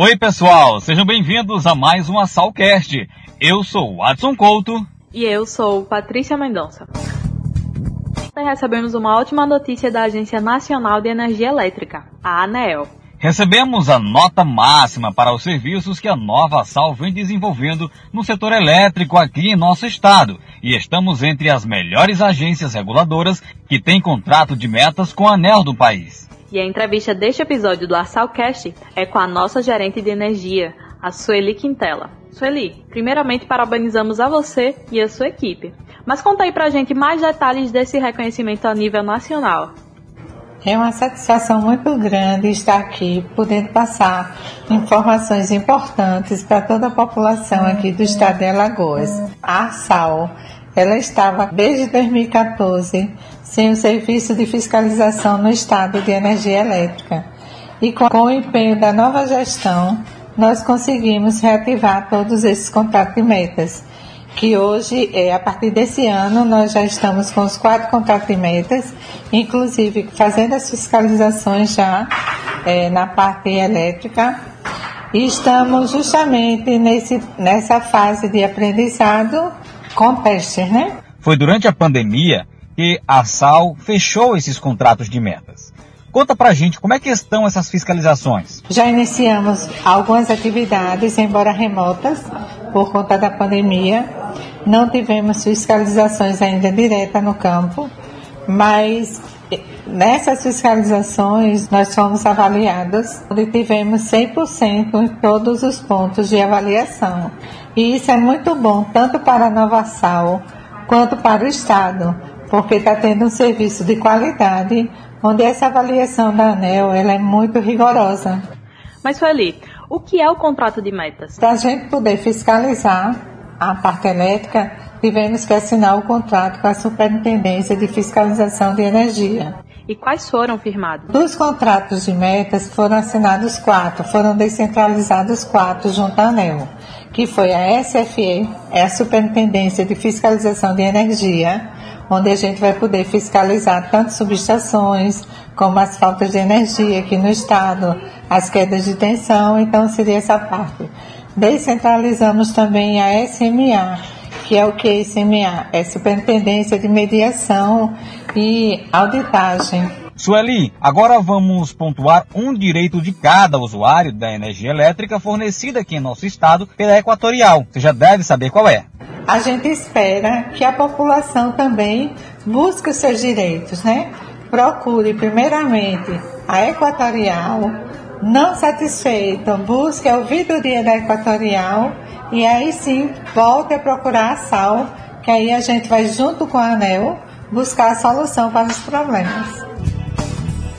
Oi, pessoal, sejam bem-vindos a mais um Assalcast. Eu sou o Watson Couto. E eu sou Patrícia Mendonça. Recebemos uma ótima notícia da Agência Nacional de Energia Elétrica, a ANEEL. Recebemos a nota máxima para os serviços que a nova Sal vem desenvolvendo no setor elétrico aqui em nosso estado e estamos entre as melhores agências reguladoras que têm contrato de metas com a ANEL do país. E a entrevista deste episódio do Arsalcast é com a nossa gerente de energia, a Sueli Quintela. Sueli, primeiramente parabenizamos a você e a sua equipe. Mas conta aí pra gente mais detalhes desse reconhecimento a nível nacional. É uma satisfação muito grande estar aqui, podendo passar informações importantes para toda a população aqui do estado de Alagoas. A ARSAL, ela estava desde 2014 sem o serviço de fiscalização no estado de energia elétrica. E com o empenho da nova gestão, nós conseguimos reativar todos esses contratos de metas que hoje, é, a partir desse ano, nós já estamos com os quatro contratimentos, inclusive fazendo as fiscalizações já é, na parte elétrica. E estamos justamente nesse, nessa fase de aprendizado com testes, né? Foi durante a pandemia que a SAL fechou esses contratos de metas. Conta pra gente como é que estão essas fiscalizações. Já iniciamos algumas atividades, embora remotas, por conta da pandemia. Não tivemos fiscalizações ainda direta no campo, mas nessas fiscalizações nós fomos avaliados e tivemos 100% em todos os pontos de avaliação. E isso é muito bom, tanto para a Nova Sal quanto para o Estado, porque está tendo um serviço de qualidade, onde essa avaliação da ANEL ela é muito rigorosa. Mas, Sueli, o que é o contrato de metas? Para a gente poder fiscalizar a parte elétrica, tivemos que assinar o contrato com a Superintendência de Fiscalização de Energia. E quais foram firmados? Dos contratos de metas foram assinados quatro, foram descentralizados quatro junto à ANEL, que foi a SFE, é a Superintendência de Fiscalização de Energia, onde a gente vai poder fiscalizar tanto subestações como as faltas de energia aqui no estado, as quedas de tensão, então seria essa parte. Descentralizamos também a SMA, que é o que SMA? É Superintendência de Mediação e Auditagem. Sueli, agora vamos pontuar um direito de cada usuário da energia elétrica fornecida aqui em nosso estado pela Equatorial. Você já deve saber qual é a gente espera que a população também busque os seus direitos, né? Procure primeiramente a Equatorial, não satisfeito, busque a ouvidoria da Equatorial e aí sim volte a procurar a SAL, que aí a gente vai junto com a ANEL buscar a solução para os problemas.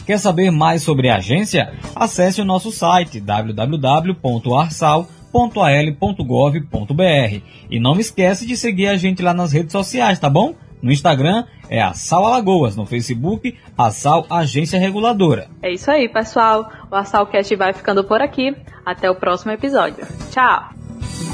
Quer saber mais sobre a agência? Acesse o nosso site www.arsal.com www.al.gov.br. E não esquece de seguir a gente lá nas redes sociais, tá bom? No Instagram é a Sal Alagoas, no Facebook a Sal Agência Reguladora. É isso aí, pessoal. O Assalcast vai ficando por aqui. Até o próximo episódio. Tchau!